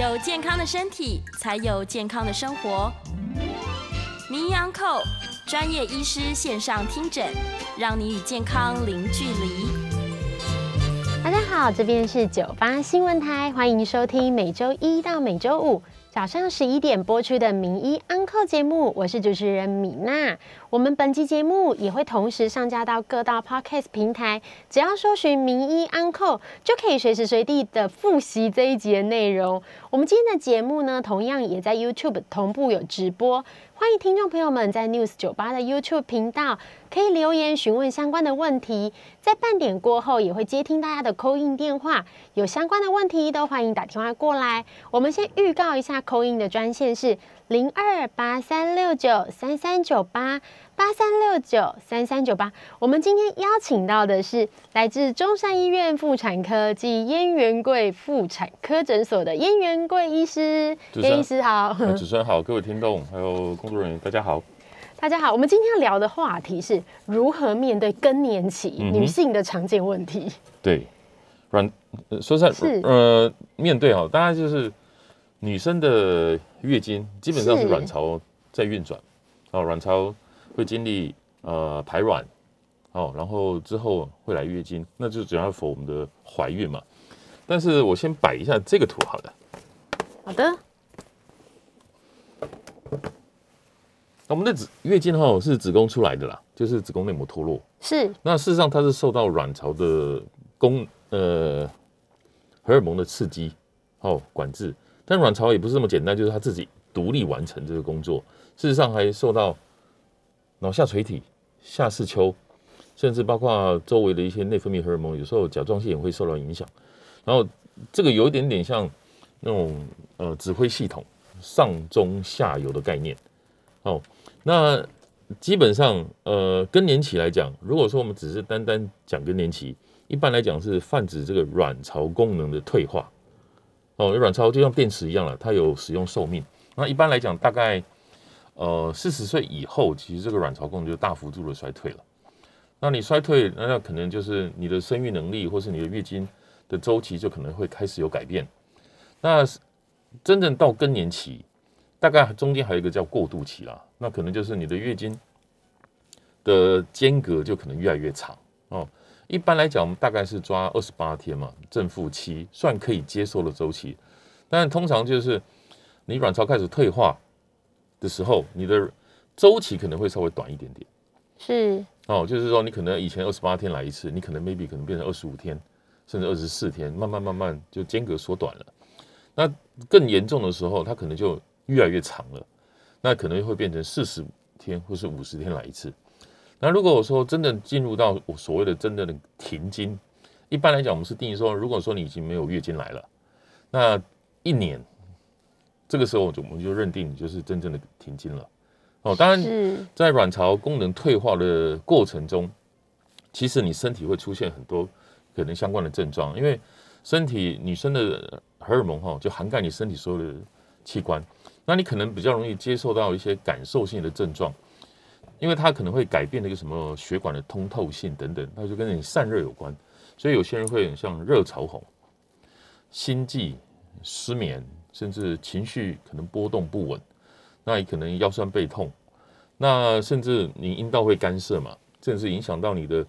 有健康的身体，才有健康的生活。名医安扣专业医师线上听诊，让你与健康零距离。大家好，这边是九八新闻台，欢迎收听每周一到每周五早上十一点播出的名医安扣节目，我是主持人米娜。我们本期节目也会同时上架到各大 podcast 平台，只要搜寻名医安扣，就可以随时随地的复习这一集的内容。我们今天的节目呢，同样也在 YouTube 同步有直播。欢迎听众朋友们在 News 九八的 YouTube 频道可以留言询问相关的问题，在半点过后也会接听大家的扣印电话，有相关的问题都欢迎打电话过来。我们先预告一下扣印的专线是零二八三六九三三九八八三六九三三九八。我们今天邀请到的是来自中山医院妇产科及燕元贵妇产科诊所的燕元贵医师，燕医师好。呃主持人好，各位听众还有工作人员，大家好。大家好，我们今天要聊的话题是如何面对更年期、嗯女性的常见问题。对，软呃说实在是呃，面对哈，大家就是女生的月经基本上是。是卵巢在运转，哦，卵巢会经历呃排卵，哦，然后之后会来月经，那就主要否我们的怀孕嘛。但是我先摆一下这个图好了，好的，我们的子月经哈是子宫出来的啦，就是子宫内膜脱落。是。那事实上它是受到卵巢的宫呃荷尔蒙的刺激哦管制，但卵巢也不是这么简单，就是它自己独立完成这个工作。事实上还受到脑下垂体、下视丘，甚至包括周围的一些内分泌荷尔蒙，有时候甲状腺也会受到影响。然后这个有一点点像那种呃指挥系统上中下游的概念哦。那基本上，呃，更年期来讲，如果说我们只是单单讲更年期，一般来讲是泛指这个卵巢功能的退化。哦，卵巢就像电池一样了，它有使用寿命。那一般来讲，大概呃四十岁以后，其实这个卵巢功能就大幅度的衰退了。那你衰退，那那可能就是你的生育能力，或是你的月经的周期就可能会开始有改变。那真正到更年期，大概中间还有一个叫过渡期啦，那可能就是你的月经的间隔就可能越来越长哦。一般来讲，我们大概是抓二十八天嘛，正负期算可以接受的周期。但通常就是你卵巢开始退化的时候，你的周期可能会稍微短一点点是哦。就是说，你可能以前二十八天来一次，你可能 maybe 可能变成二十五天，甚至二十四天，慢慢慢慢就间隔缩短了。那更严重的时候，它可能就越来越长了，那可能会变成四十天或是五十天来一次。那如果我说真的进入到我所谓的真正的停经，一般来讲，我们是定义说，如果说你已经没有月经来了，那一年，这个时候就我们就认定你就是真正的停经了。哦，当然，在卵巢功能退化的过程中，其实你身体会出现很多可能相关的症状，因为身体女生的荷尔蒙哈就涵盖你身体所有的器官，那你可能比较容易接受到一些感受性的症状，因为它可能会改变那个什么血管的通透性等等，它就跟你散热有关，所以有些人会很像热潮红、心悸、失眠，甚至情绪可能波动不稳，那也可能腰酸背痛，那甚至你阴道会干涩嘛，甚至影响到你的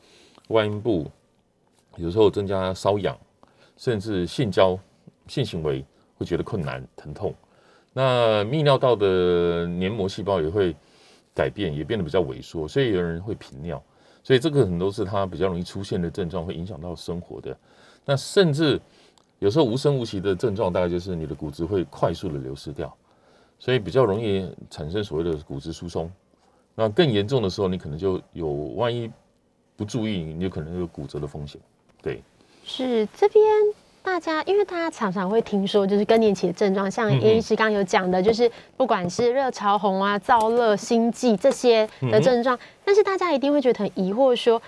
外阴部，有时候增加瘙痒，甚至性交、性行为会觉得困难、疼痛。那泌尿道的黏膜细胞也会改变，也变得比较萎缩，所以有人会频尿，所以这个很多是它比较容易出现的症状，会影响到生活的。那甚至有时候无声无息的症状，大概就是你的骨质会快速的流失掉，所以比较容易产生所谓的骨质疏松。那更严重的时候，你可能就有万一不注意，你有可能有骨折的风险。对，是这边大家，因为大家常常会听说，就是更年期的症状，像医师刚刚有讲的，就是不管是热潮红啊、燥热、心悸这些的症状，但是大家一定会觉得很疑惑，说，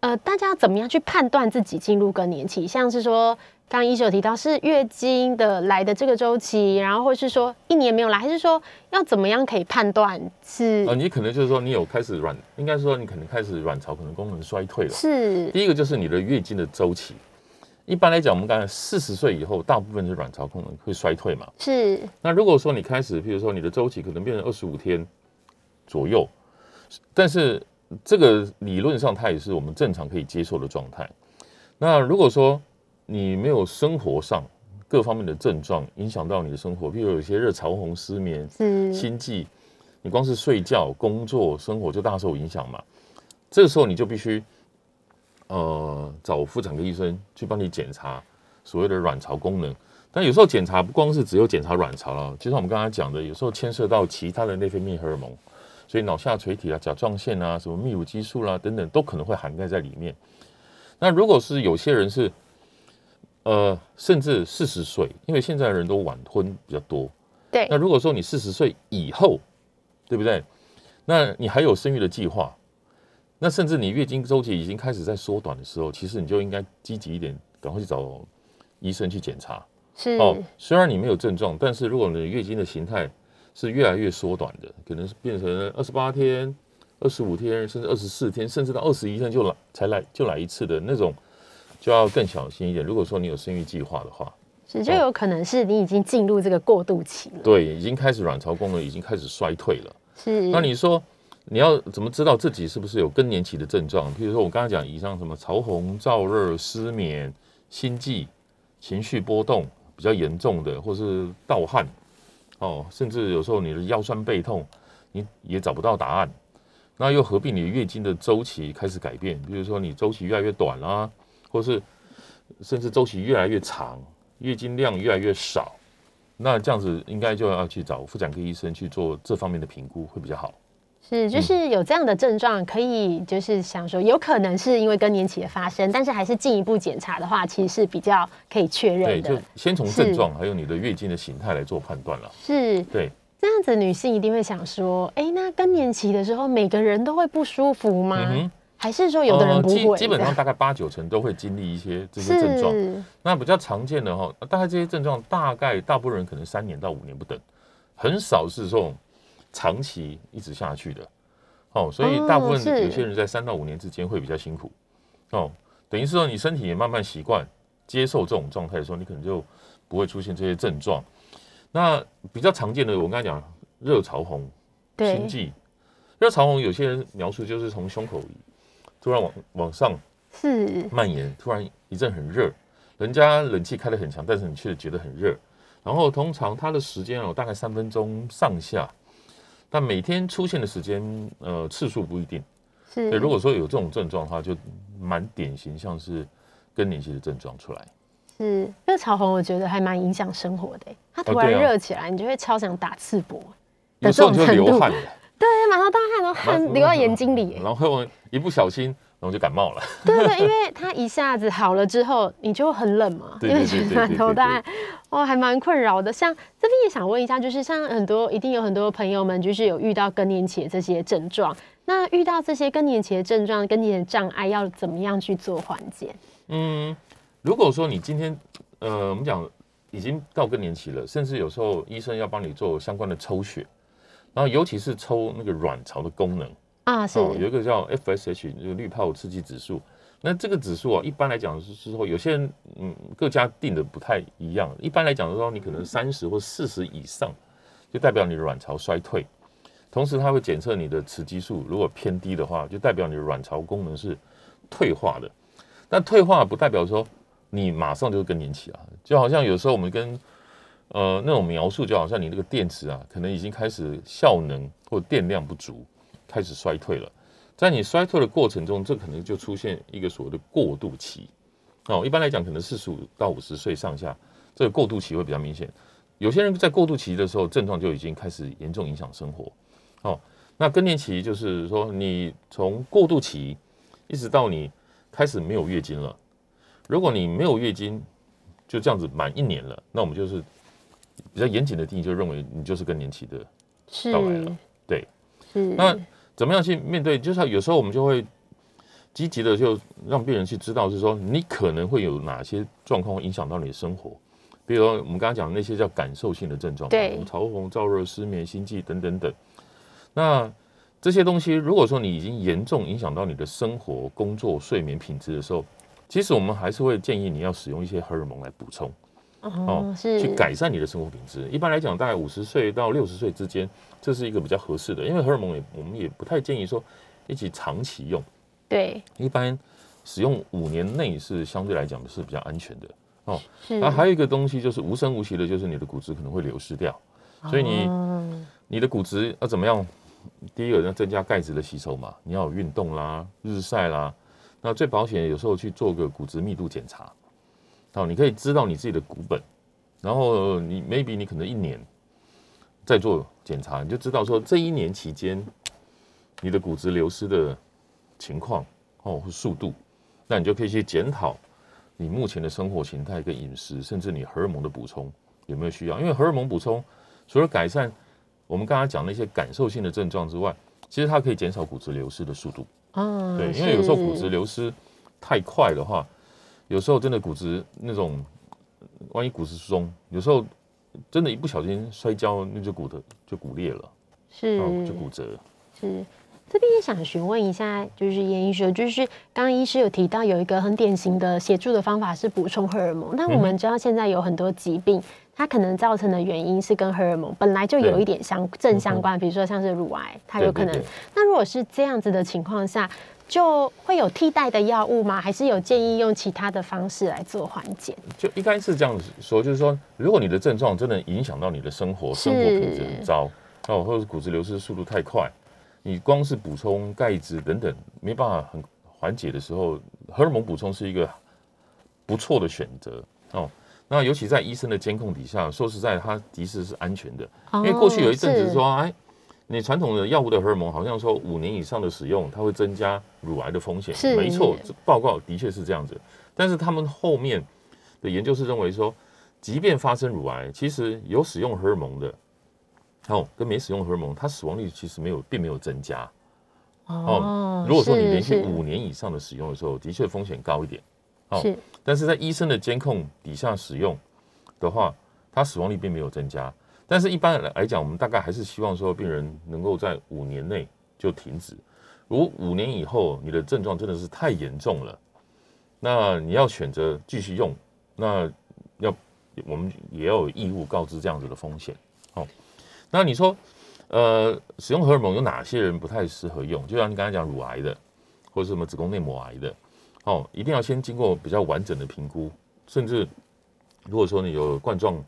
呃，大家要怎么样去判断自己进入更年期？像是说，刚刚医师有提到是月经的来的这个周期，然后或是说一年没有来，还是说要怎么样可以判断是、呃，你可能就是说你有开始卵，应该说你可能开始卵巢可能功能衰退了。是第一个就是你的月经的周期，一般来讲，我们刚才四十岁以后，大部分是卵巢功能会衰退嘛。是，那如果说你开始，譬如说你的周期可能变成二十五天左右，但是这个理论上它也是我们正常可以接受的状态。那如果说你没有生活上各方面的症状影响到你的生活，譬如有些热潮红、失眠、心悸，你光是睡觉、工作、生活就大受影响嘛。这个时候你就必须。呃，找妇产科医生去帮你检查所谓的卵巢功能，但有时候检查不光是只有检查卵巢了，就像我们刚才讲的，有时候牵涉到其他的内分泌荷尔蒙，所以脑下垂体啊、甲状腺啊、什么泌乳激素啦等等，都可能会涵盖在里面。那如果是有些人是，呃，甚至四十岁，因为现在人都晚婚比较多，对。那如果说你四十岁以后，对不对？那你还有生育的计划？那甚至你月经周期已经开始在缩短的时候，其实你就应该积极一点，赶快去找医生去检查。是哦，虽然你没有症状，但是如果你月经的形态是越来越缩短的，可能是变成二十八天、二十五天，甚至二十四天，甚至到二十一天就来才来就来一次的那种，就要更小心一点。如果说你有生育计划的话，是就有可能是你已经进入这个过渡期了。对，已经开始卵巢功能已经开始衰退了。是，那你说？你要怎么知道自己是不是有更年期的症状？譬如说，我刚才讲以上什么潮红、燥热、失眠、心悸、情绪波动比较严重的，或是盗汗，哦，甚至有时候你的腰酸背痛，你也找不到答案。那又合并你的月经的周期开始改变，比如说你周期越来越短啦，或是甚至周期越来越长，月经量越来越少，那这样子应该就要去找妇产科医生去做这方面的评估会比较好。是，就是有这样的症状，可以就是想说，有可能是因为更年期的发生，但是还是进一步检查的话，其实是比较可以确认的。对，就先从症状还有你的月经的形态来做判断了。是，对，这样子女性一定会想说，哎，那更年期的时候，每个人都会不舒服吗？还是说有的人不会？基本上大概八九成都会经历一些这些症状。那比较常见的哈，大概这些症状大概大部分人可能三年到五年不等，很少是这种。长期一直下去的，哦，所以大部分有些人在三到五年之间会比较辛苦，哦，等于是说你身体也慢慢习惯接受这种状态的时候，你可能就不会出现这些症状。那比较常见的，我刚才讲热潮红、心悸，热潮红有些人描述就是从胸口突然往往上是蔓延，突然一阵很热，人家冷气开得很强，但是你却觉得很热。然后通常它的时间哦，大概三分钟上下。但每天出现的时间，呃，次数不一定。是。对，如果说有这种症状的话，就蛮典型，像是更年期的症状出来。是热潮红，我觉得还蛮影响生活的。它突然热起来，你就会超想打赤膊。有时候就流汗。对，马上大汗都汗流到眼睛里。然后一不小心。然后就感冒了。对对，因为它一下子好了之后，你就很冷嘛，因为满 头大汗，哦，还蛮困扰的。像这边也想问一下，就是像很多一定有很多朋友们，就是有遇到更年期的这些症状，那遇到这些更年期的症状、更年期障碍，要怎么样去做缓解？嗯，如果说你今天呃，我们讲已经到更年期了，甚至有时候医生要帮你做相关的抽血，然后尤其是抽那个卵巢的功能。啊，是有一个叫 FSH 这个滤泡刺激指数。那这个指数啊，一般来讲是说，有些人嗯各家定的不太一样。一般来讲的时候，你可能三十或四十以上，就代表你的卵巢衰退。同时，它会检测你的雌激素，如果偏低的话，就代表你的卵巢功能是退化的。但退化不代表说你马上就会更年期啊，就好像有时候我们跟呃那种描述，就好像你那个电池啊，可能已经开始效能或电量不足。开始衰退了，在你衰退的过程中，这可能就出现一个所谓的过渡期。哦，一般来讲，可能四十五到五十岁上下，这个过渡期会比较明显。有些人在过渡期的时候，症状就已经开始严重影响生活。哦，那更年期就是说，你从过渡期一直到你开始没有月经了。如果你没有月经，就这样子满一年了，那我们就是比较严谨的定义，就认为你就是更年期的到来了。对，那。怎么样去面对？就是有时候我们就会积极的就让病人去知道，是说你可能会有哪些状况会影响到你的生活。比如说我们刚刚讲的那些叫感受性的症状，对，潮红、燥热、失眠、心悸等等等。那这些东西，如果说你已经严重影响到你的生活、工作、睡眠品质的时候，其实我们还是会建议你要使用一些荷尔蒙来补充哦，是去改善你的生活品质。一般来讲，大概五十岁到六十岁之间，这是一个比较合适的，因为荷尔蒙也我们也不太建议说一起长期用。对，一般使用五年内是相对来讲是比较安全的哦。是那还有一个东西就是无声无息的，就是你的骨质可能会流失掉，所以你哦你的骨质要怎么样？第一个要增加钙质的吸收嘛，你要有运动啦、日晒啦。那最保险，有时候去做个骨质密度检查，哦，你可以知道你自己的股本，然后你 maybe 你可能一年再做检查，你就知道说这一年期间你的骨质流失的情况哦或速度，那你就可以去检讨你目前的生活形态跟饮食，甚至你荷尔蒙的补充有没有需要？因为荷尔蒙补充除了改善我们刚才讲那些感受性的症状之外，其实它可以减少骨质流失的速度。嗯，对，因为有时候骨质流失太快的话，有时候真的骨质那种，万一骨质疏松，有时候真的一不小心摔跤，那就骨头就骨裂了，是哦，就骨折。是，这边也想询问一下，就是严医生，就是刚刚医师有提到有一个很典型的协助的方法是补充荷尔蒙。那我嗯们知道现在有很多疾病，它可能造成的原因是跟荷尔蒙本来就有一点相正相关，比如说像是乳癌，它有可能。那如果是这样子的情况下，就会有替代的药物吗？还是有建议用其他的方式来做缓解？就应该是这样子说，就是说，如果你的症状真的影响到你的生活，生活品质很糟哦，或者是骨质流失速度太快，你光是补充钙质等等没办法很缓解的时候，荷尔蒙补充是一个不错的选择哦。那尤其在医生的监控底下，说实在，它的确是安全的。因为过去有一阵子是说，哎，你传统的药物的荷尔蒙好像说五年以上的使用，它会增加乳癌的风险。是没错，报告的确是这样子。但是他们后面的研究是认为说，即便发生乳癌，其实有使用荷尔蒙的，哦，跟没使用荷尔蒙，它死亡率其实没有，并没有增加。哦，如果说你连续五年以上的使用的时候，的确风险高一点。哦是但是在医生的监控底下使用的话，它死亡率并没有增加。但是一般来讲，我们大概还是希望说病人能够在五年内就停止。如果五年以后你的症状真的是太严重了，那你要选择继续用，那要我们也要有义务告知这样子的风险。哦，那你说，呃，使用荷尔蒙有哪些人不太适合用？就像你刚才讲乳癌的，或者什么子宫内膜癌的，哦，一定要先经过比较完整的评估，甚至如果说你有冠状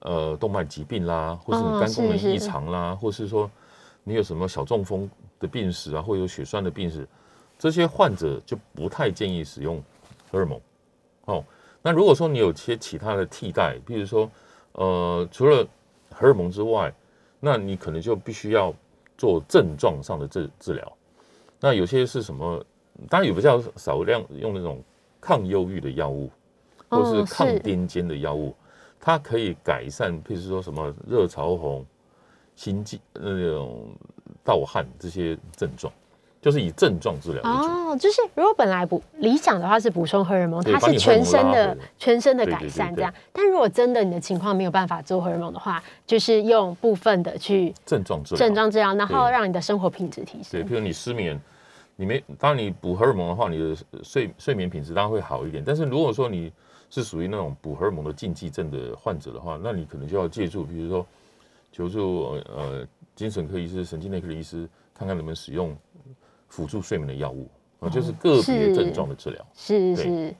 呃动脉疾病啦，或是你哦肝功能异常啦，或是说你有什么小中风的病史啊，或有血栓的病史，这些患者就不太建议使用荷尔蒙。哦，那如果说你有些其他的替代，比如说呃除了荷尔蒙之外，那你可能就必须要做症状上的治治疗。那有些是什么？当然有比较少量用那种抗忧郁的药物，或是哦抗癫痫的药物，它可以改善，譬如说什么热潮红、心悸那种盗汗这些症状，就是以症状治疗。哦，就是如果本来不理想的话是补充荷尔蒙，它是全身的全身的改善这样。但如果真的你的情况没有办法做荷尔蒙的话，就是用部分的去症状治疗，症状治疗，然后对让你的生活品质提升对，升譬。如你失眠，你没当然你补荷尔蒙的话，你的睡睡眠品质当然会好一点。但是如果说你是属于那种补荷尔蒙的禁忌症的患者的话，那你可能就要借助，比如说求助呃呃精神科医师、神经内科的医师，看看能不能使用辅助睡眠的药物啊，就是个别症状的治疗。对是是，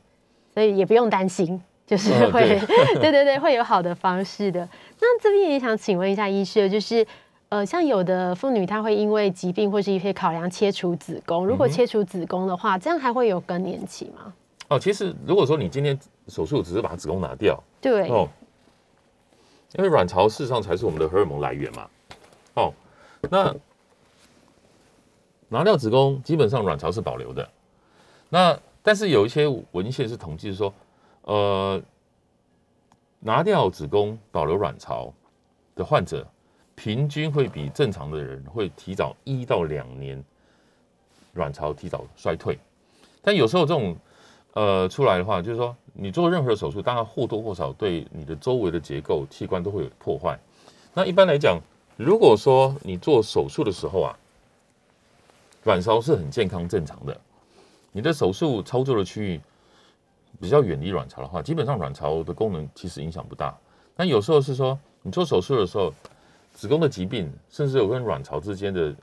所以也不用担心，就是嗯会，对 对对对，会有好的方式的。那这边也想请问一下医师，就是呃，像有的妇女她会因为疾病或是一些考量切除子宫，如果切除子宫的话，这样还会有更年期吗？哦，其实如果说你今天手术只是把子宫拿掉，对，哦，因为卵巢事实上才是我们的荷尔蒙来源嘛。哦，那拿掉子宫，基本上卵巢是保留的。那但是有一些文献是统计说，呃，拿掉子宫保留卵巢的患者，平均会比正常的人会提早一到两年卵巢提早衰退。但有时候这种呃出来的话，就是说你做任何手术，当然或多或少对你的周围的结构器官都会有破坏。那一般来讲，如果说你做手术的时候啊，卵巢是很健康正常的，你的手术操作的区域比较远离卵巢的话，基本上卵巢的功能其实影响不大。但有时候是说，你做手术的时候，子宫的疾病，甚至有跟卵巢之间的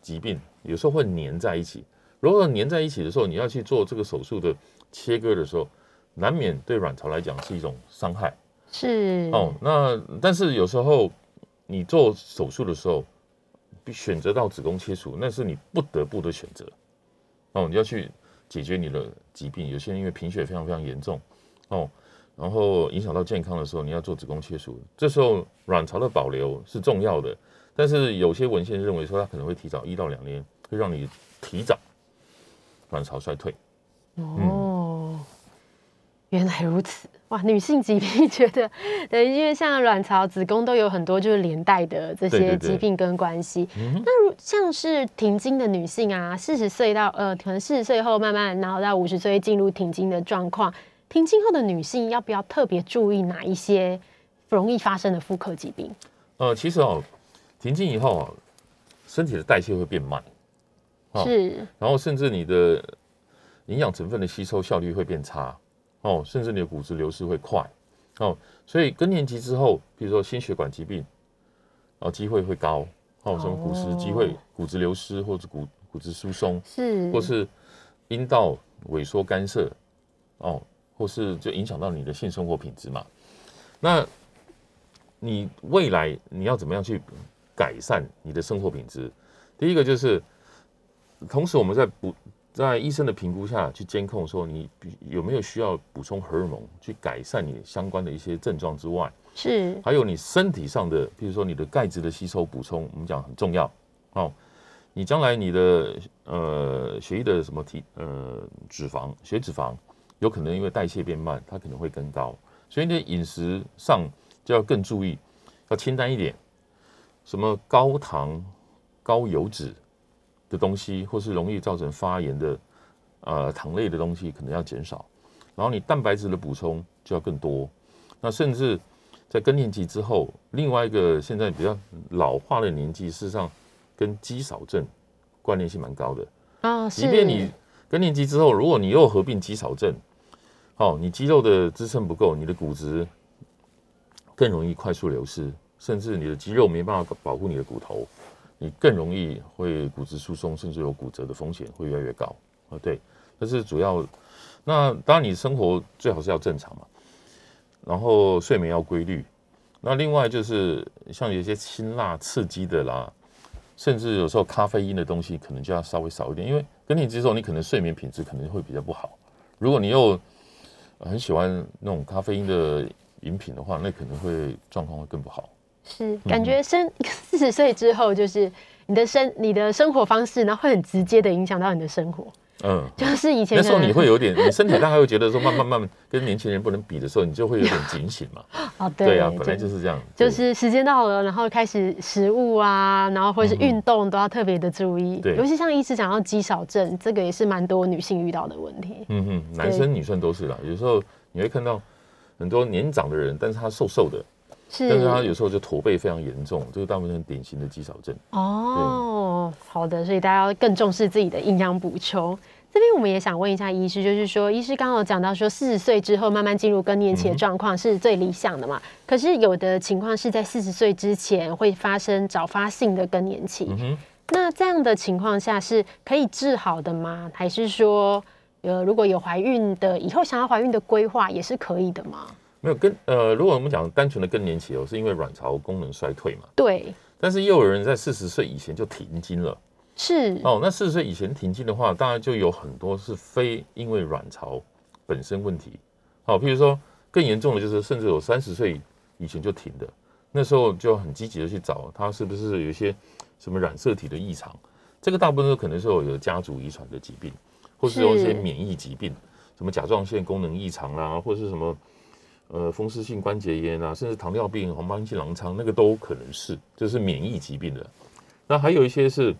疾病，有时候会粘在一起。如果粘在一起的时候，你要去做这个手术的切割的时候，难免对卵巢来讲是一种伤害。是哦，那但是有时候你做手术的时候，选择到子宫切除，那是你不得不的选择。哦，你要去解决你的疾病，有些人因为贫血非常非常严重，哦，然后影响到健康的时候，你要做子宫切除，这时候卵巢的保留是重要的。但是有些文献认为说，它可能会提早一到两年，会让你提早卵巢衰退。哦，原来如此哇！女性疾病 觉得，对，因为像卵巢、子宫都有很多就是连带的这些疾病跟关系。那如像是停经的女性啊，四十岁到呃，可能四十岁后慢慢，然后到五十岁进入停经的状况，停经后的女性要不要特别注意哪一些容易发生的妇科疾病？呃，其实哦，停经以后啊，身体的代谢会变慢，哦是然后甚至你的营养成分的吸收效率会变差，哦，甚至你的骨质流失会快，哦，所以更年期之后，比如说心血管疾病，哦，机会会高，哦，什么骨质机会、骨质流失或者骨骨质疏松，是，或是阴道萎缩干涉，哦，或是就影响到你的性生活品质嘛。那你未来你要怎么样去改善你的生活品质？第一个就是，同时我们在补在医生的评估下去监控说你比有没有需要补充荷尔蒙去改善你相关的一些症状之外，是还有你身体上的，比如说你的钙质的吸收补充，我们讲很重要哦。你将来你的呃血液的什么体呃脂肪血脂肪，有可能因为代谢变慢，它可能会更高，所以你的饮食上就要更注意，要清淡一点，什么高糖、高油脂的东西，或是容易造成发炎的呃糖类的东西，可能要减少。然后你蛋白质的补充就要更多，那甚至在更年期之后，另外一个现在比较老化的年纪，事实上跟肌少症关联性蛮高的。啊，是，即便你更年期之后，如果你又合并肌少症，哦，你肌肉的支撑不够，你的骨质更容易快速流失，甚至你的肌肉没办法保护你的骨头，你更容易会骨质疏松，甚至有骨折的风险会越来越高。啊，对，这是主要。那当然，你生活最好是要正常嘛，然后睡眠要规律。那另外就是像有些辛辣刺激的啦，甚至有时候咖啡因的东西，可能就要稍微少一点，因为更年期之后，你可能睡眠品质可能会比较不好。如果你又很喜欢那种咖啡因的饮品的话，那可能会状况会更不好。是感觉生 四十岁之后，就是你的生你的生活方式，然后会很直接的影响到你的生活。嗯，就是以前那时候你会有点，你身体大概会觉得说，慢慢慢慢跟年轻人不能比的时候，你就会有点警醒嘛。哦，对对啊，本来就是这样。就是时间到了，然后开始食物啊，然后或者是运动都要特别的注意。对尤其像一直讲到肌少症，这个也是蛮多女性遇到的问题。嗯哼，男生女生都是啦。有时候你会看到很多年长的人，但是他瘦瘦的，是，但是他有时候就驼背非常严重，这个大部分很典型的肌少症。哦，好的，所以大家要更重视自己的营养补充。这边我们也想问一下医师，就是说，医师刚刚有讲到说，四十岁之后慢慢进入更年期的状况是最理想的嘛？可是有的情况是在四十岁之前会发生早发性的更年期，嗯，那这样的情况下是可以治好的吗？还是说，呃，如果有怀孕的以后想要怀孕的规划也是可以的吗？没有跟呃，如果我们讲单纯的更年期哦，是因为卵巢功能衰退嘛，对，但是又有人在四十岁以前就停经了。是，哦，那四十岁以前停经的话，当然就有很多是非因为卵巢本身问题。好、譬如说更严重的就是，甚至有三十岁以前就停的，那时候就很积极的去找他是不是有一些什么染色体的异常。这个大部分都可能是有有家族遗传的疾病，或是有一些免疫疾病，什么甲状腺功能异常啦，或是什么呃风湿性关节炎啊，甚至糖尿病、红斑性狼疮，那个都可能是，这是免疫疾病的。那还有一些是。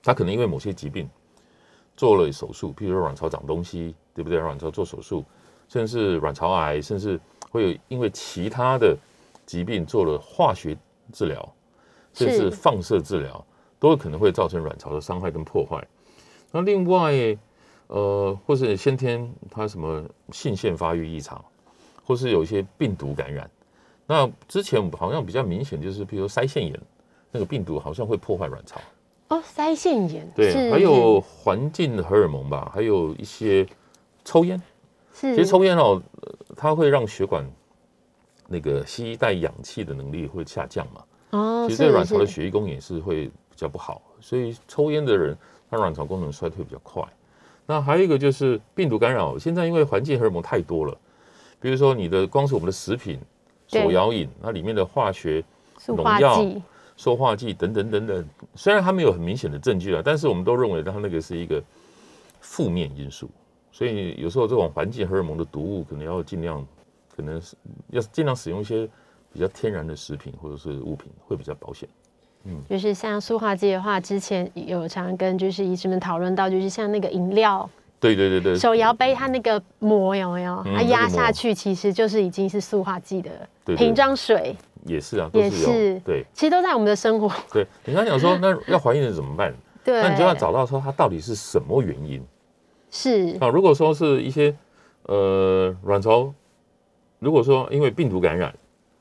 他可能因为某些疾病做了手术，譬如说卵巢长东西，对不对？卵巢做手术，甚至卵巢癌，甚至会有因为其他的疾病做了化学治疗，甚至是放射治疗，都有可能会造成卵巢的伤害跟破坏。那另外，呃，或是先天他什么性腺发育异常，或是有一些病毒感染。那之前好像比较明显，就是比如说腮腺炎，那个病毒好像会破坏卵巢。哦，腮腺炎对，还有环境荷尔蒙吧，还有一些抽烟。是，其实抽烟哦，它会让血管那个吸带氧气的能力会下降嘛。哦，其实对卵巢的血液供应也是会比较不好，所以抽烟的人，他卵巢功能衰退比较快。那还有一个就是病毒干扰，现在因为环境荷尔蒙太多了，比如说你的光是我们的食品、手摇饮，那里面的化学农药。塑化剂等等等等，虽然它没有很明显的证据啊，但是我们都认为它那个是一个负面因素，所以有时候这种环境荷尔蒙的毒物，可能要尽量，可能是要尽量使用一些比较天然的食品或者是物品，会比较保险。嗯，就是像塑化剂的话，之前有常跟就是医生们讨论到，就是像那个饮料，对对对对，手摇杯它那个膜有没有？它压下去其实就是已经是塑化剂的瓶装水。也是啊，也是对，其实都在我们的生活。对，你刚讲说，那要怀孕的怎么办？对，那你就要找到说它到底是什么原因。是啊，如果说是一些呃卵巢，如果说因为病毒感染，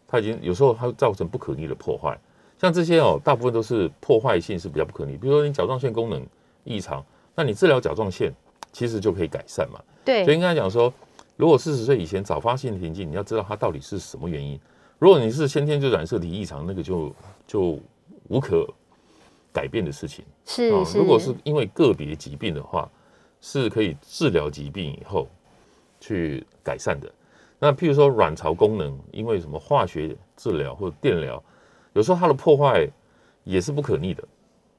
它已经有时候它造成不可逆的破坏，像这些哦，大部分都是破坏性是比较不可逆。比如说你甲状腺功能异常，那你治疗甲状腺其实就可以改善嘛。对，所以应该讲说，如果四十岁以前早发性停经，你要知道它到底是什么原因。如果你是先天就染色体异常，那个就就无可改变的事情。是，啊如果是因为个别疾病的话，是可以治疗疾病以后去改善的。那譬如说卵巢功能，因为什么化学治疗或者电疗，有时候它的破坏也是不可逆的。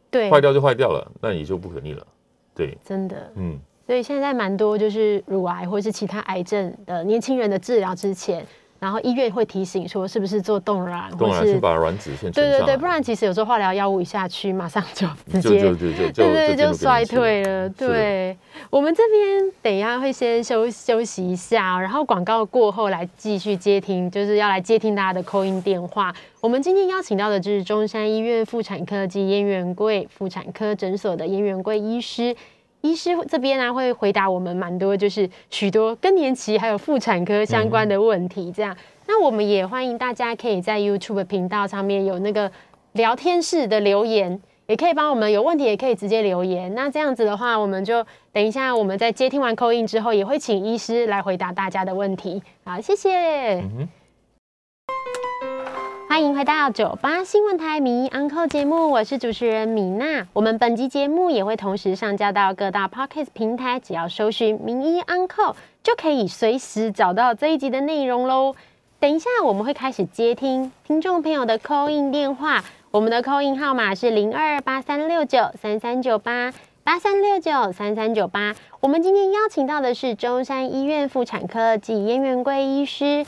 对，坏掉就坏掉了，那也就不可逆了。对，真的。嗯，所以现在蛮多就是乳癌或是其他癌症的年轻人的治疗之前。然后医院会提醒说，是不是做冻卵，冻卵是把卵子先对对对，不然其实有时候化疗药物一下去，马上就直接就就就对对就衰退了。对，我们这边等一下会先休休息一下，然后广告过后来继续接听，就是要来接听大家的扣音电话。我们今天邀请到的就是中山医院妇产科及燕元贵妇产科诊所的燕元贵医师。医师这边呢会回答我们蛮多，就是许多更年期还有妇产科相关的问题。这样，那我们也欢迎大家可以在 YouTube 频道上面有那个聊天室的留言，也可以帮我们有问题也可以直接留言。那这样子的话，我们就等一下我们在接听完扣印之后，也会请医师来回答大家的问题。好，谢谢。欢迎回到九八新闻台名医 Uncle 节目，我是主持人米娜。我们本集节目也会同时上架到各大 Podcast 平台，只要搜寻名医 Uncle 就可以随时找到这一集的内容喽。等一下我们会开始接听听众朋友的 call in 电话，我们的 call in 号码是零二八三六九三三九八八三六九三三九八。我们今天邀请到的是中山医院妇产科暨燕元贵医师。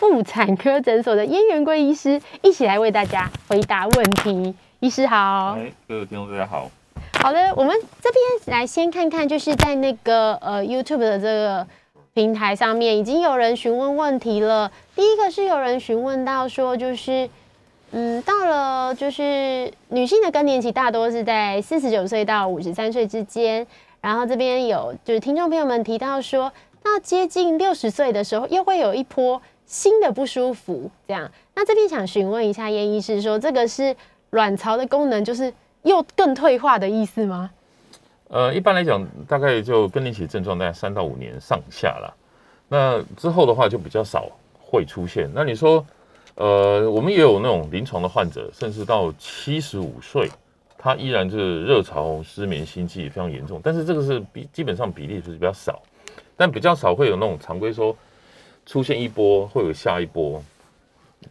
妇产科诊所的燕元贵医师一起来为大家回答问题。医师好，哎，各位听众大家好。好的，我们这边来先看看，就是在那个呃 YouTube 的这个平台上面，已经有人询问问题了。第一个是有人询问到说，就是嗯，到了就是女性的更年期大多是在四十九岁到五十三岁之间，然后这边有就是听众朋友们提到说，那接近六十岁的时候又会有一波。新的不舒服，这样，那这边想询问一下叶医师，说这个是卵巢的功能就是又更退化的意思吗？呃，一般来讲，大概就更年期症状大概三到五年上下了，那之后的话就比较少会出现。那你说，呃，我们也有那种临床的患者，甚至到七十五岁，他依然就是热潮、失眠、心悸非常严重，但是这个是比基本上比例就是比较少，但比较少会有那种常规说。出现一波会有下一波，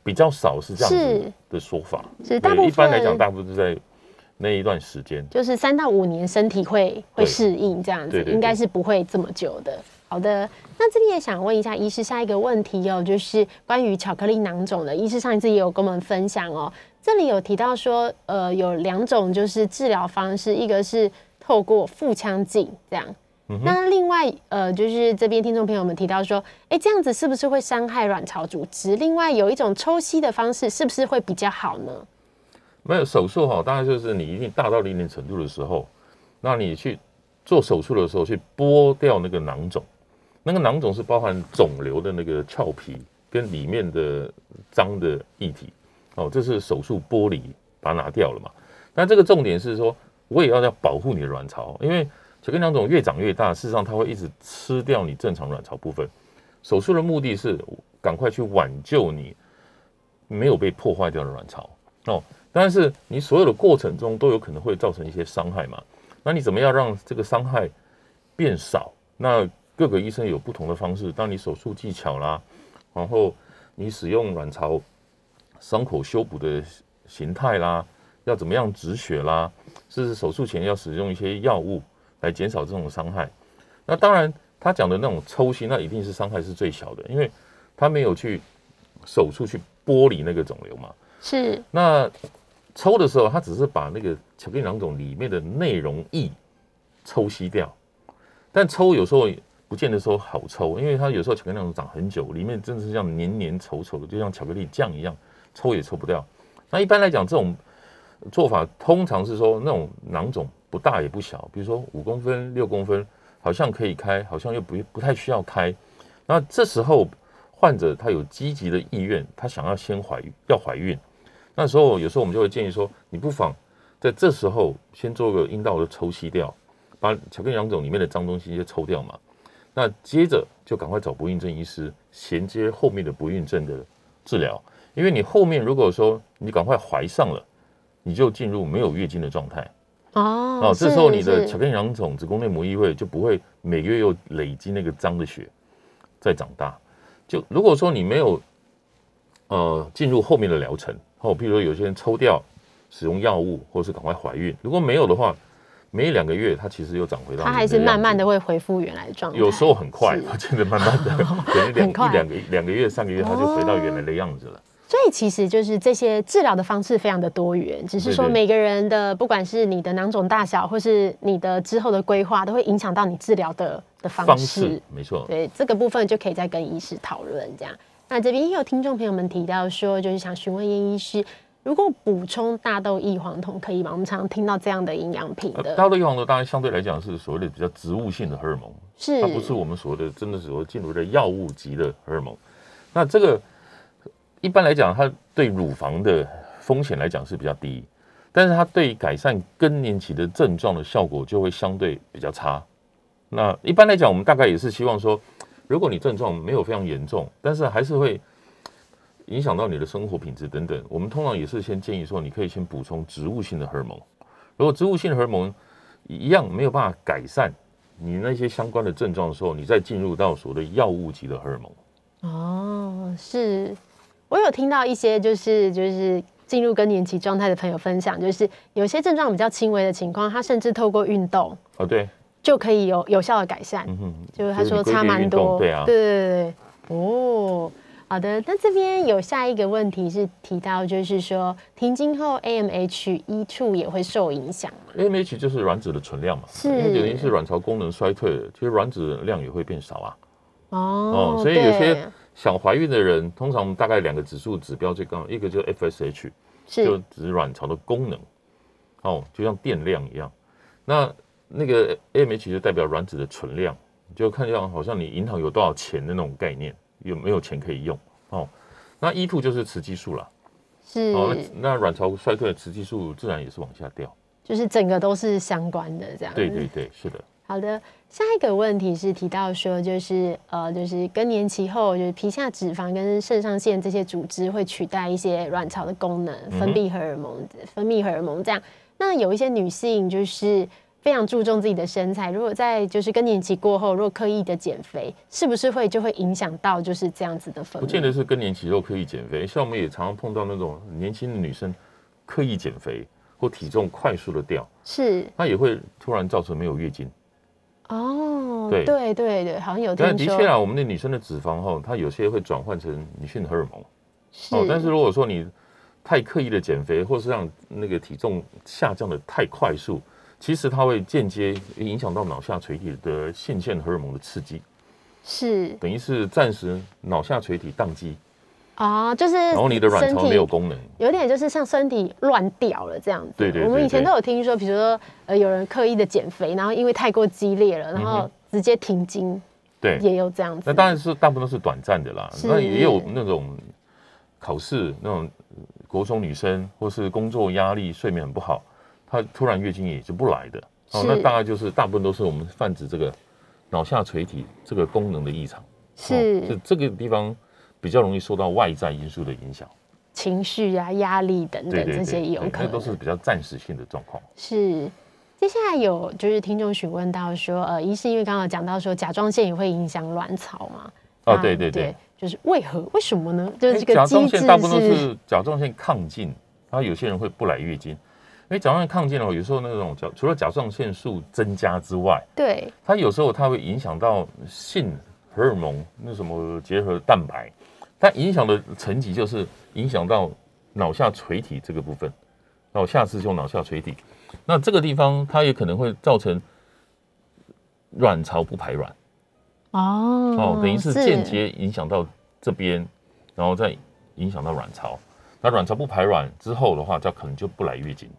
比较少是这样子的说法。是大部分一般来讲，大部分是在那一段时间，就是三到五年，身体会会适应这样子，应该是不会这么久的。好的，那这边也想问一下医师下一个问题哦，就是关于巧克力囊肿的。医师上一次也有跟我们分享哦，这里有提到说，呃，有两种就是治疗方式，一个是透过腹腔镜这样。那另外，呃，就是这边听众朋友们提到说，哎，这样子是不是会伤害卵巢组织？另外，有一种抽吸的方式，是不是会比较好呢？没有手术哈，当然就是你一定大到一定程度的时候，那你去做手术的时候去剥掉那个囊肿，那个囊肿是包含肿瘤的那个俏皮跟里面的脏的液体，哦，这是手术剥离把它拿掉了嘛？那这个重点是说，我也要要保护你的卵巢，因为巧克力囊肿越长越大，事实上它会一直吃掉你正常卵巢部分。手术的目的是赶快去挽救你没有被破坏掉的卵巢哦，但是你所有的过程中都有可能会造成一些伤害嘛？那你怎么样让这个伤害变少？那各个医生有不同的方式，当你手术技巧啦，然后你使用卵巢伤口修补的形态啦，要怎么样止血啦，甚至手术前要使用一些药物来减少这种伤害。那当然。他讲的那种抽吸，那一定是伤害是最小的，因为他没有去手术去剥离那个肿瘤嘛。是。那抽的时候，他只是把那个巧克力囊肿里面的内容液抽吸掉。但抽有时候不见得说好抽，因为它有时候巧克力囊肿长很久，里面真的是像黏黏稠稠的，就像巧克力酱一样，抽也抽不掉。那一般来讲，这种做法通常是说那种囊肿不大也不小，比如说五公分、六公分。好像可以开，好像又不不太需要开。那这时候患者他有积极的意愿，他想要先怀孕，要怀孕。那时候有时候我们就会建议说，你不妨在这时候先做个阴道的抽吸掉，把巧克力囊肿里面的脏东西先抽掉嘛。那接着就赶快找不孕症医师衔接后面的不孕症的治疗，因为你后面如果说你赶快怀上了，你就进入没有月经的状态。哦，哦，这时候你的巧克力囊肿、子宫内膜异位就不会每个月又累积那个脏的血在长大。就如果说你没有呃进入后面的疗程，哦，譬如说有些人抽掉使用药物，或是赶快怀孕，如果没有的话，没两个月它其实又长回到，它还是慢慢的会恢复原来的状态。有时候很快，真的 慢慢的，可能两一两个两个月、三个月，它就回到原来的样子了。所以其实就是这些治疗的方式非常的多元，只是说每个人的不管是你的囊肿大小，或是你的之后的规划，都会影响到你治疗的的方式。没错，对这个部分就可以再跟医师讨论。这样，那这边也有听众朋友们提到说，就是想询问叶医师，如果补充大豆异黄酮可以吗？我们常常听到这样的营养品的大豆异黄酮，当然相对来讲是所谓的比较植物性的荷尔蒙，是它不是我们所谓的真的所谓进入的药物级的荷尔蒙。那这个。一般来讲，它对乳房的风险来讲是比较低，但是它对改善更年期的症状的效果就会相对比较差。那一般来讲，我们大概也是希望说，如果你症状没有非常严重，但是还是会影响到你的生活品质等等，我们通常也是先建议说，你可以先补充植物性的荷尔蒙。如果植物性的荷尔蒙一样没有办法改善你那些相关的症状的时候，你再进入到所谓的药物级的荷尔蒙。哦，是。我有听到一些就是就是进入更年期状态的朋友分享，就是有些症状比较轻微的情况，他甚至透过运动哦，对，就可以有有效的改善。嗯哼，就是他说差蛮多，对啊，对对对对，哦，好的。那这边有下一个问题是提到，就是说停经后 AMH 一处也会受影响吗？AMH 就是卵子的存量嘛，是，因为等于是卵巢功能衰退了，其实卵子量也会变少啊。哦，所以有些。想怀孕的人，通常大概两个指数指标最高，一个就是 FSH，就指卵巢的功能，哦，就像电量一样。那那个 AMH 就代表卵子的存量，就看像好像你银行有多少钱的那种概念，有没有钱可以用哦。那 E2 就是雌激素了，是哦。那卵巢衰退，雌激素自然也是往下掉，就是整个都是相关的这样。对对对，是的。好的，下一个问题是提到说，就是呃，就是更年期后，就是皮下脂肪跟肾上腺这些组织会取代一些卵巢的功能，分泌荷尔蒙，分泌荷尔蒙这样。那有一些女性就是非常注重自己的身材，如果在就是更年期过后，如果刻意的减肥，是不是会就会影响到就是这样子的分泌？不见得是更年期后刻意减肥，像我们也常常碰到那种年轻的女生刻意减肥或体重快速的掉，是，那也会突然造成没有月经。哦，对对对对，好像有听说。但的确啊，我们的女生的脂肪哈，它有些会转换成女性荷尔蒙。是。哦，但是如果说你太刻意的减肥，或是让那个体重下降的太快速，其实它会间接影响到脑下垂体的性腺荷尔蒙的刺激。是。等于是暂时脑下垂体宕机。哦，就是然后你的卵巢没有功能，有点就是像身体乱掉了这样子。对对对我们以前都有听说，比如说呃有人刻意的减肥，然后因为太过激烈了，然后直接停经，对，也有这样子。那当然是大部分都是短暂的啦，那也有那种考试那种呃国中女生或是工作压力、睡眠很不好，她突然月经也就不来的。哦，那大概就是大部分都是我们泛指这个脑下垂体这个功能的异常。是哦是这个地方比较容易受到外在因素的影响。情绪啊、压力等等这些也有可能。那都是比较暂时性的状况。是。接下来有就是听众询问到说，呃，医师因为刚刚有讲到说甲状腺也会影响卵巢嘛？哦，那对对对，，就是为何？为什么呢？就是这个机制状腺大部分都是是甲状腺亢进，然后有些人会不来月经。因为甲状腺亢进哦，有时候那种甲除了甲状腺素增加之外，对它有时候它会影响到性荷尔蒙那什么结合蛋白，它影响的层级就是影响到脑下垂体这个部分，脑下视丘、脑下垂体，那这个地方它也可能会造成卵巢不排卵哦哦，等于是间接影响到这边，然后再影响到卵巢。那卵巢不排卵之后的话，它可能就不来月经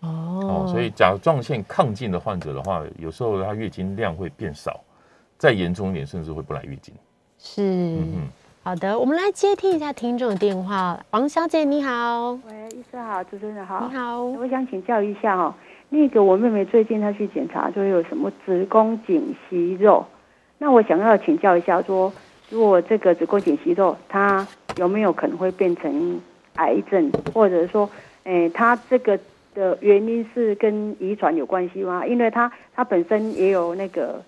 哦哦。所以甲状腺亢进的患者的话，有时候他月经量会变少，再严重一点，甚至会不来月经。是。嗯好的，我们来接听一下听众的电话。王小姐你好，喂，医生好，主持人好。你好，我想请教一下哦，那个我妹妹最近她去检查，就有什么子宫颈息肉，那我想要请教一下说，如果这个子宫颈息肉，它有没有可能会变成癌症，或者说，诶，它这个的原因是跟遗传有关系吗？因为她她本身也有那个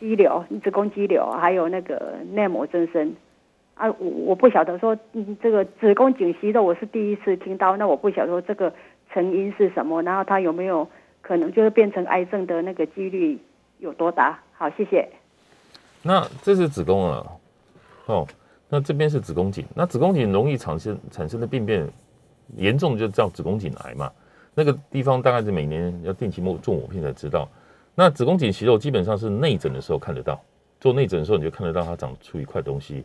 肌瘤，子宫肌瘤，还有那个内膜增生。啊，我我不晓得说，嗯，这个子宫颈息肉我是第一次听到，那我不晓得说这个成因是什么，然后它有没有可能就是变成癌症的那个几率有多大？好，谢谢。那这是子宫啊，哦，那这边是子宫颈，那子宫颈容易产生产生的病变，严重就叫子宫颈癌嘛。那个地方大概是每年要定期抹做抹片才知道。那子宫颈息肉基本上是内诊的时候看得到，做内诊的时候你就看得到它长出一块东西。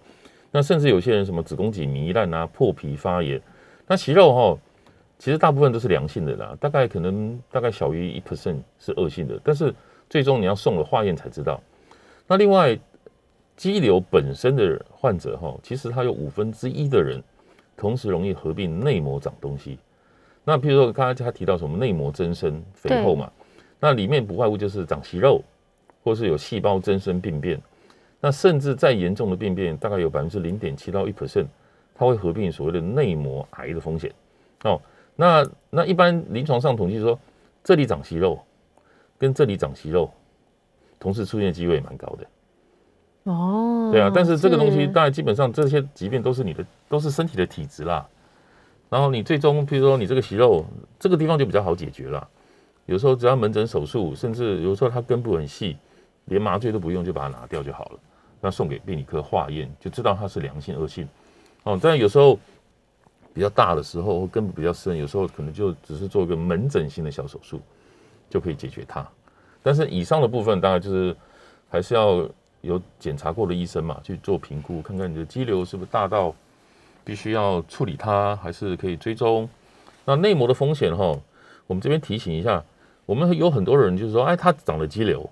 那甚至有些人什么子宫颈糜烂啊、破皮发炎，那息肉哈、其实大部分都是良性的啦，大概可能大概小于一 percent 是恶性的，但是最终你要送了化验才知道。那另外，肌瘤本身的患者哈，其实他有五分之一的人同时容易合并内膜长东西。那譬如说刚才他提到什么内膜增生、肥厚嘛，那里面不外乎就是长息肉，或是有细胞增生病变。那甚至再严重的病变，大概有百分之零点七到一 percent，它会合并所谓的内膜癌的风险。哦，那那一般临床上统计说，这里长息肉跟这里长息肉同时出现的机会也蛮高的。哦，对啊，但是这个东西是当然基本上这些疾病都是你的都是身体的体质啦。然后你最终，譬如说你这个息肉这个地方就比较好解决了。有时候只要门诊手术，甚至有时候它根部很细，连麻醉都不用就把它拿掉就好了。那送给病理科化验，就知道它是良性恶性。哦，但有时候比较大的时候，或根部比较深，有时候可能就只是做一个门诊性的小手术就可以解决它。但是以上的部分，大概就是还是要有检查过的医生嘛去做评估，看看你的肌瘤是不是大到必须要处理它，还是可以追踪。那内膜的风险哈，我们这边提醒一下，我们有很多人就是说，哎，他长了肌瘤，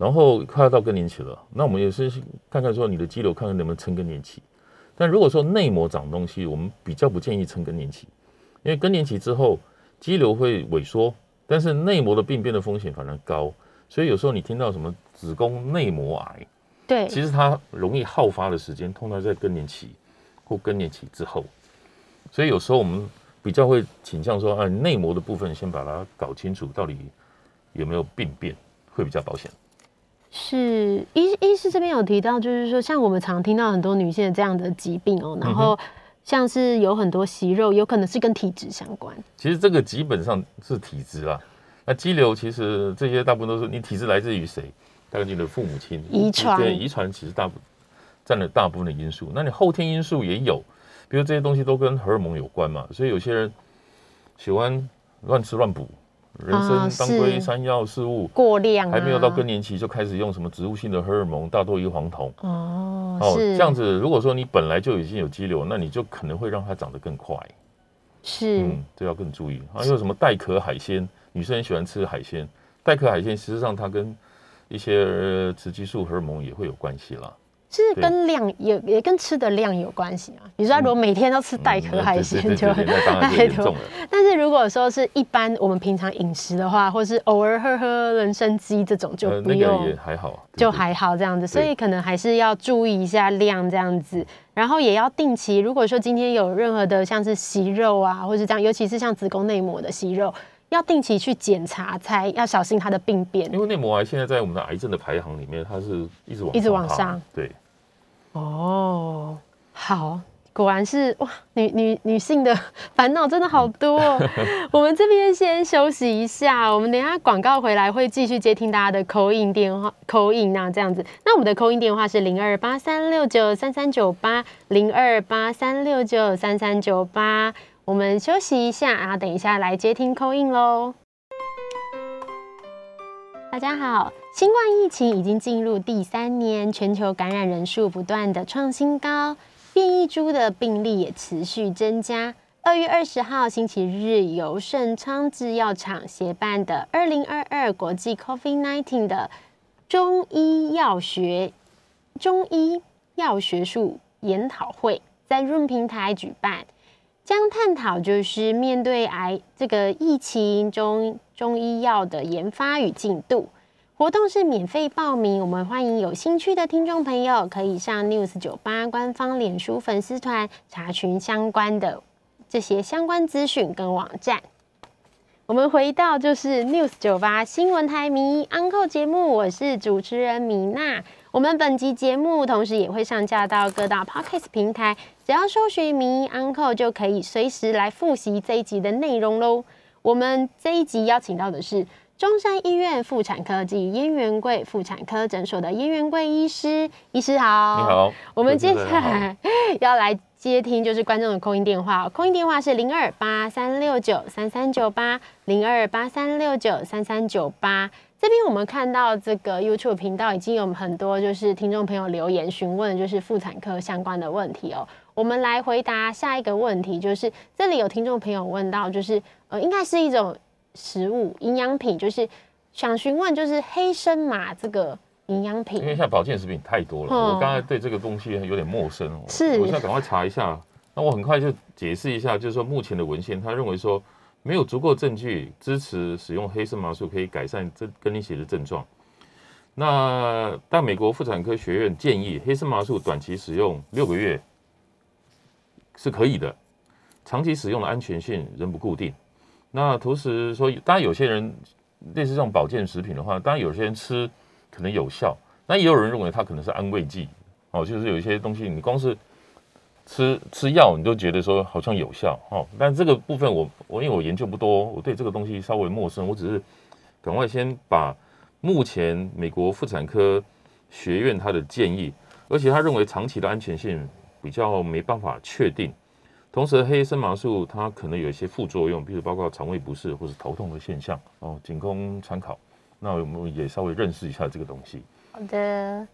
然后快要到更年期了，那我们也是看看说你的肌瘤，看看能不能撑更年期。但如果说内膜长东西，我们比较不建议撑更年期，因为更年期之后肌瘤会萎缩，但是内膜的病变的风险反而高，所以有时候你听到什么子宫内膜癌，对，其实它容易好发的时间通常在更年期或更年期之后，所以有时候我们比较会倾向说，啊，内膜的部分先把它搞清楚，到底有没有病变，会比较保险。是医医师这边有提到，就是说，像我们常听到很多女性的这样的疾病哦，然后像是有很多息肉，有可能是跟体质相关。其实这个基本上是体质啦。那肌瘤其实这些大部分都是你体质来自于谁？大概你的父母亲遗传对，遗传其实大部占了大部分的因素。那你后天因素也有，比如这些东西都跟荷尔蒙有关嘛，所以有些人喜欢乱吃乱补，人啊参、当归、山药、四物，过量、啊、还没有到更年期就开始用什么植物性的荷尔蒙，大豆异黄酮。哦，哦，是这样子，如果说你本来就已经有肌瘤，那你就可能会让它长得更快。是、嗯，这要更注意。还有什么带壳海鲜？女生很喜欢吃海鲜，带壳海鲜实际上它跟一些呃雌激素荷尔蒙也会有关系啦。是跟量也也跟吃的量有关系啊。比如说，如果每天都吃带壳海鲜，就太 多。但是如果说是一般我们平常饮食的话，或是偶尔喝喝人参鸡这种，就不用、个也还好，就还好这样子，所以可能还是要注意一下量这样子，然后也要定期。如果说今天有任何的像是息肉啊，或是这样，尤其是像子宫内膜的息肉，要定期去检查，才要小心它的病变。因为内膜癌现在在我们的癌症的排行里面，它是一直往一直往上。对，哦，好，果然是哇，女女女性的烦恼真的好多、哦。我们这边先休息一下，我们等一下广告回来会继续接听大家的口音电话，口音啊这样子。那我们的口音电话是零二八三六九三三九八零二八三六九三三九八。我们休息一下，然后等一下来接听口音喽。大家好，新冠疫情已经进入第三年，全球感染人数不断的创新高，变异株的病例也持续增加。二月二十号星期日，由盛昌制药厂协办的二零二二国际 COVID-19 的中医药学中医药学术研讨会在润平台举办，将探讨就是面对癌这个疫情中中医药的研发与进度。活动是免费报名，我们欢迎有兴趣的听众朋友可以上 News 九八官方脸书粉丝团查询相关的这些相关资讯跟网站。我们回到就是 News 九八新闻台迷 Uncle 节目，我是主持人米娜。我们本集节目同时也会上架到各大 Podcast 平台，只要搜寻“迷 Uncle” 就可以随时来复习这一集的内容喽。我们这一集邀请到的是中山医院妇产科及燕元贵妇产科诊所的燕元贵医师，医师好。你好，我们接下来 要来接听就是观众的空音电话，空音电话是零二八三六九三三九八零二八三六九三三九八。这边我们看到这个 YouTube 频道已经有很多就是听众朋友留言询问就是妇产科相关的问题哦。我们来回答下一个问题，就是这里有听众朋友问到，就是呃，应该是一种食物营养品，就是想询问就是黑参麻这个营养品因为现在保健食品太多了，哦我刚才对这个东西有点陌生，我是我现在赶快查一下。那我很快就解释一下，就是说目前的文献，他认为说没有足够证据支持使用黑参麻素可以改善这更年期的症状。那但美国妇产科学院建议黑参麻素短期使用六个月是可以的，长期使用的安全性仍不固定。那同时说，当然有些人类似这种保健食品的话，当然有些人吃可能有效，那也有人认为它可能是安慰剂哦，就是有一些东西你光是吃吃药，你都觉得说好像有效哦。但这个部分我我因为我研究不多，我对这个东西稍微陌生，我只是赶快先把目前美国妇产科学院他的建议，而且他认为长期的安全性比较没办法确定。同时，黑森麻素它可能有一些副作用，比如包括肠胃不适或是头痛的现象哦，仅供参考。那我们也稍微认识一下这个东西。好的，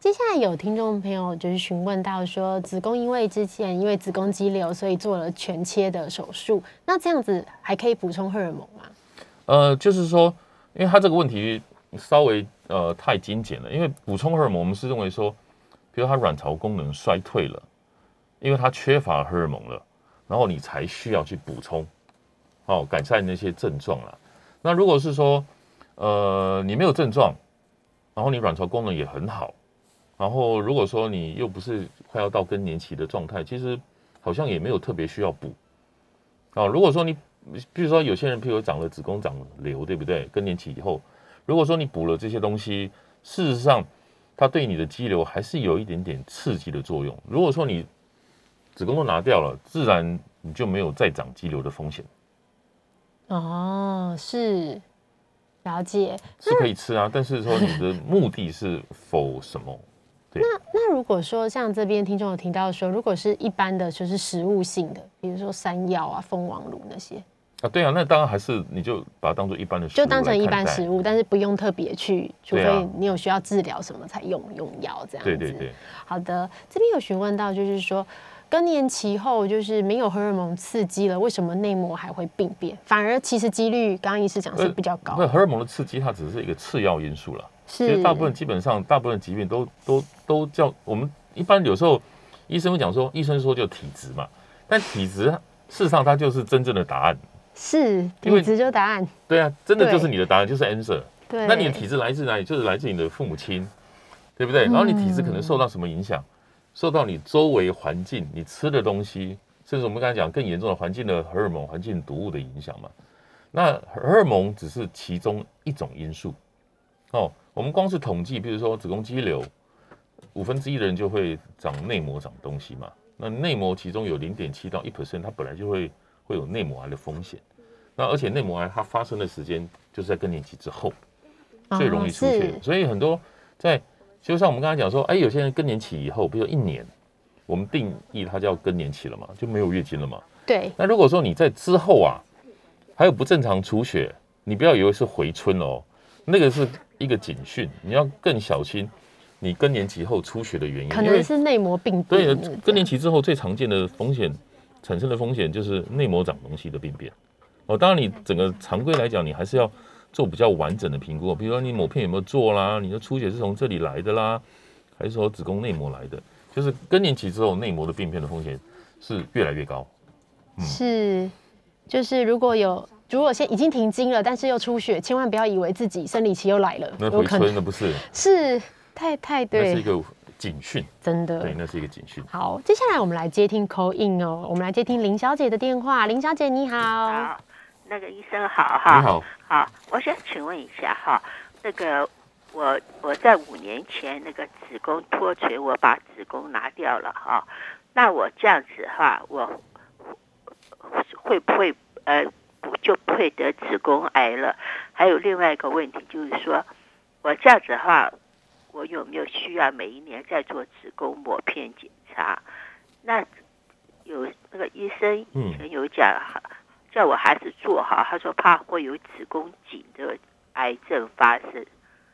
接下来有听众朋友就是询问到说，子宫因为之前因为子宫肌瘤，所以做了全切的手术，那这样子还可以补充荷尔蒙吗？呃，就是说，因为他这个问题稍微呃太精简了，因为补充荷尔蒙，我们是认为说，比如它卵巢功能衰退了，因为它缺乏荷尔蒙了，然后你才需要去补充，哦，改善那些症状了。那如果是说，呃，你没有症状，然后你卵巢功能也很好，然后如果说你又不是快要到更年期的状态，其实好像也没有特别需要补。啊，如果说你，比如说有些人，譬如长了子宫长瘤，对不对？更年期以后，如果说你补了这些东西，事实上它对你的肌瘤还是有一点点刺激的作用。如果说你子宫都拿掉了，自然你就没有再长肌瘤的风险，哦，是了解。是可以吃啊。但是说你的目的是否什么？那那如果说像这边听众有听到说，如果是一般的就是食物性的，比如说山药啊、蜂王乳那些，啊，对啊，那当然还是你就把它当做一般的食物就当成一般食物，但是不用特别去，除非你有需要治疗什么才用用药这样子。对对对，好的，这边有询问到，就是说更年期后就是没有荷尔蒙刺激了，为什么内膜还会病变？反而其实几率，刚刚医师讲是比较高，那荷尔蒙的刺激它只是一个次要因素了。其是实大部分基本上大部分疾病都都都叫我们一般有时候医生会讲说，医生说就体质嘛，但体质事实上它就是真正的答案。是体质就答案。对啊，真的就是你的答案，就是 answer。对，那你的体质来自哪里？就是来自你的父母亲，对不对？然后你体质可能受到什么影响？受到你周围环境、你吃的东西，甚至我们刚才讲更严重的环境的荷尔蒙、环境毒物的影响嘛。那荷尔蒙只是其中一种因素。哦，我们光是统计，比如说子宫肌瘤，五分之一的人就会长内膜长东西嘛。那内膜其中有零点七到一 percent，它本来就会会有内膜癌的风险。那而且内膜癌它发生的时间就是在更年期之后。最容易出现。所以很多在，就像我们刚才讲说，哎，有些人更年期以后，比如说一年，我们定义它叫更年期了嘛，就没有月经了嘛。对，那如果说你在之后啊，还有不正常出血，你不要以为是回春哦，那个是一个警讯，你要更小心你更年期后出血的原因，可能是内膜病变对。更年期之后最常见的风险产生的风险就是内膜长东西的病变。哦，当然你整个常规来讲，你还是要做比较完整的评估，比如说你某片有没有做啦，你的出血是从这里来的啦，还是说子宫内膜来的？就是更年期之后内膜的病变的风险是越来越高。是，就是如果有。如果现已经停经了，但是又出血，千万不要以为自己生理期又来了，那回春有可能那不是，是太太对，那是一个警讯，真的对，那是一个警讯。好，接下来我们来接听 call in 哦，我们来接听林小姐的电话。林小姐你好，好，那个医生好哈。你好，好，我想请问一下哈，那个我我在五年前那个子宫脱垂，我把子宫拿掉了哈，那我这样子哈，我会不会呃不就不会得子宫癌了？还有另外一个问题就是说，我这样子的话，我有没有需要每一年再做子宫抹片检查？那有那个医生以前有讲哈。叫我还是做好，他说怕会有子宫颈的癌症发生。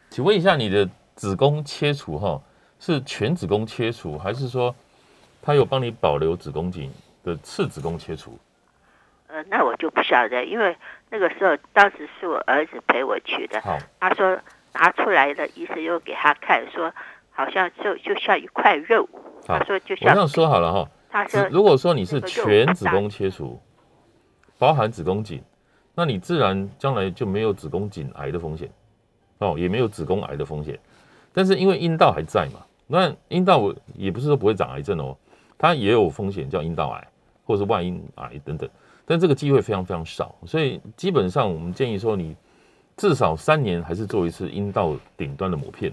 请问一下，你的子宫切除哈是全子宫切除，还是说他有帮你保留子宫颈的次子宫切除？呃，那我就不晓得，因为那个时候当时是我儿子陪我去的，好，他说拿出来的，医生又给他看，说好像就就像一块肉，他说就像我这样说好了哈。他说如果说你是全子宫切除，包含子宫颈，那你自然将来就没有子宫颈癌的风险，哦，也没有子宫癌的风险。但是因为阴道还在嘛，那阴道也不是说不会长癌症哦，它也有风险叫阴道癌或者是外阴癌等等，但这个机会非常非常少，所以基本上我们建议说你至少三年还是做一次阴道顶端的抹片。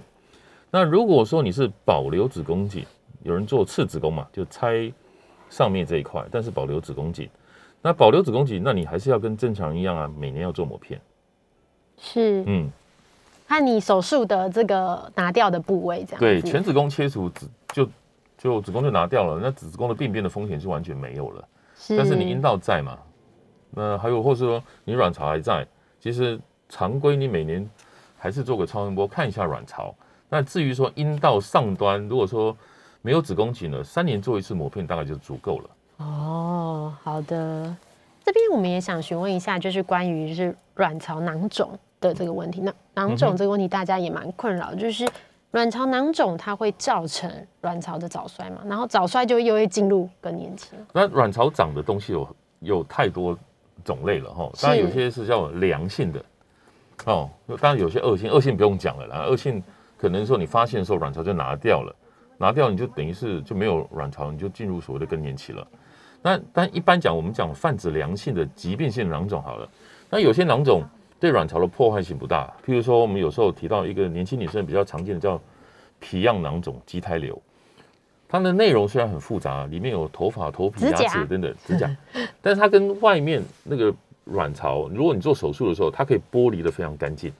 那如果说你是保留子宫颈，有人做次子宫嘛，就拆上面这一块，但是保留子宫颈。那保留子宫颈，那你还是要跟正常一样啊，每年要做抹片。是嗯，看你手术的这个拿掉的部位这样子。对，全子宫切除子就就子宫就拿掉了，那子宫的病变的风险是完全没有了。是但是你阴道在嘛，那还有或是说你卵巢还在，其实常规你每年还是做个超声波看一下卵巢。那至于说阴道上端，如果说没有子宫颈了，三年做一次抹片大概就足够了。哦，好的。这边我们也想询问一下，就是关于就是卵巢囊肿的这个问题。那囊肿这个问题大家也蛮困扰，就是卵巢囊肿它会造成卵巢的早衰嘛，然后早衰就又会进入更年期。那卵巢长的东西有有太多种类了哈，当然有些是叫良性的哦，当然有些恶性，恶性不用讲了啦，恶性可能说你发现的时候卵巢就拿掉了，拿掉你就等于是就没有卵巢，你就进入所谓的更年期了。那但一般讲，我们讲泛指良性的疾病性囊肿好了，那有些囊肿对卵巢的破坏性不大，譬如说我们有时候提到一个年轻女生比较常见的叫皮样囊肿、畸胎瘤，它的内容虽然很复杂，里面有头发、头皮、牙齿等等指甲，但是它跟外面那个卵巢，如果你做手术的时候，它可以剥离的非常干净，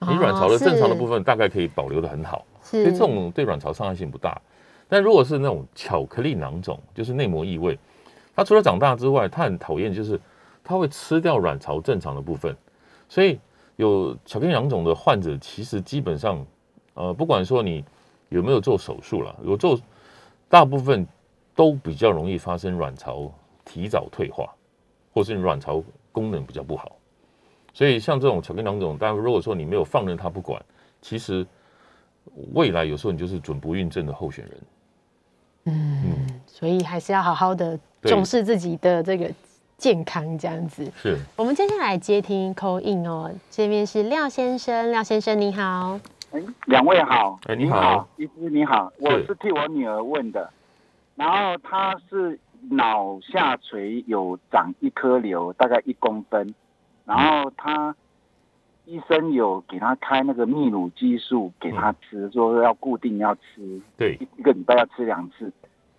你卵巢的正常的部分分大概可以保留的很好，所以这种对卵巢伤害性不大。但如果是那种巧克力囊肿，就是内膜异位，它除了长大之外，它很讨厌就是它会吃掉卵巢正常的部分，所以有巧克力囊肿的患者，其实基本上，呃，不管说你有没有做手术了，有做，大部分都比较容易发生卵巢提早退化，或是你卵巢功能比较不好。所以像这种巧克力囊肿，但如果说你没有放任它不管，其实未来有时候你就是准不孕症的候选人。嗯，所以还是要好好的对重视自己的这个健康，这样子。是，我们接下来接听 call in 哦，这边是廖先生，廖先生你好，哎，两位好，哎你好，医师你好，我是替我女儿问的，然后她是脑下垂有长一颗瘤，大概一公分，然后她医生有给她开那个泌乳激素给她吃，说要固定要吃，对，一一个礼拜要吃两次。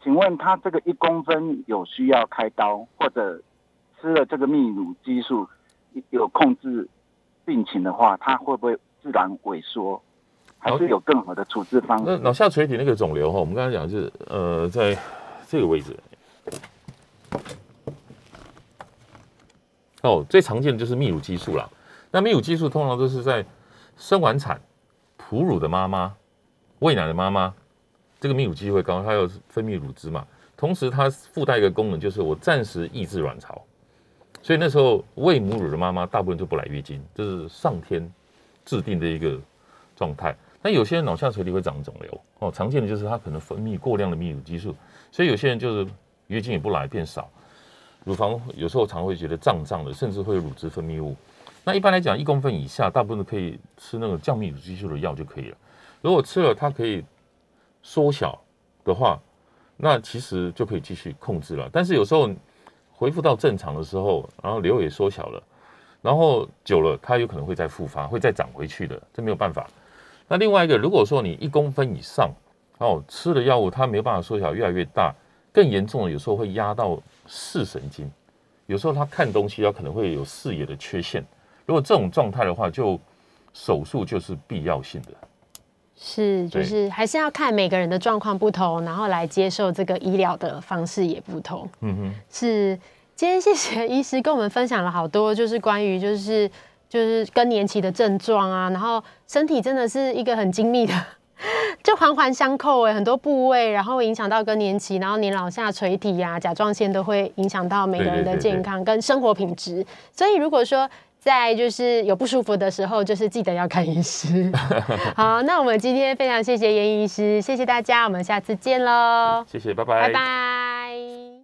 请问他这个一公分有需要开刀，或者吃了这个泌乳激素有控制病情的话，他会不会自然萎缩？还是有更好的处置方式？那脑下垂体那个肿瘤哈，我们刚才讲的是呃，在这个位置。哦，最常见的就是泌乳激素啦。那泌乳激素通常都是在生完产、哺乳的妈妈、喂奶的妈妈，这个泌乳激素会高，它要分泌乳汁嘛。同时，它附带一个功能，就是我暂时抑制卵巢。所以那时候喂母乳的妈妈大部分就不来月经，这是上天制定的一个状态。那有些人脑下垂体会长肿瘤哦，常见的就是他可能分泌过量的泌乳激素，所以有些人就是月经也不来变少，乳房有时候常会觉得胀胀的，甚至会有乳汁分泌物。那一般来讲，一公分以下，大部分都可以吃那个降泌乳激素的药就可以了。如果吃了它可以缩小的话，那其实就可以继续控制了。但是有时候恢复到正常的时候，然后瘤也缩小了，然后久了它有可能会再复发，会再长回去的，这没有办法。那另外一个，如果说你一公分以上，哦，吃的药物它没有办法缩小，越来越大，更严重的有时候会压到视神经，有时候他看东西，他可能会有视野的缺陷。如果这种状态的话，就手术就是必要性的。是，就是还是要看每个人的状况不同，然后来接受这个医疗的方式也不同。嗯哼，是，今天谢谢医师跟我们分享了好多，就是关于就是就是更年期的症状啊，然后身体真的是一个很精密的，就环环相扣哎，很多部位，然后影响到更年期，然后年老下垂体呀、甲状腺都会影响到每个人的健康跟生活品质。所以如果说在就是有不舒服的时候，就是记得要看医师。好，那我们今天非常谢谢严医师，谢谢大家，我们下次见喽，谢谢，拜。拜拜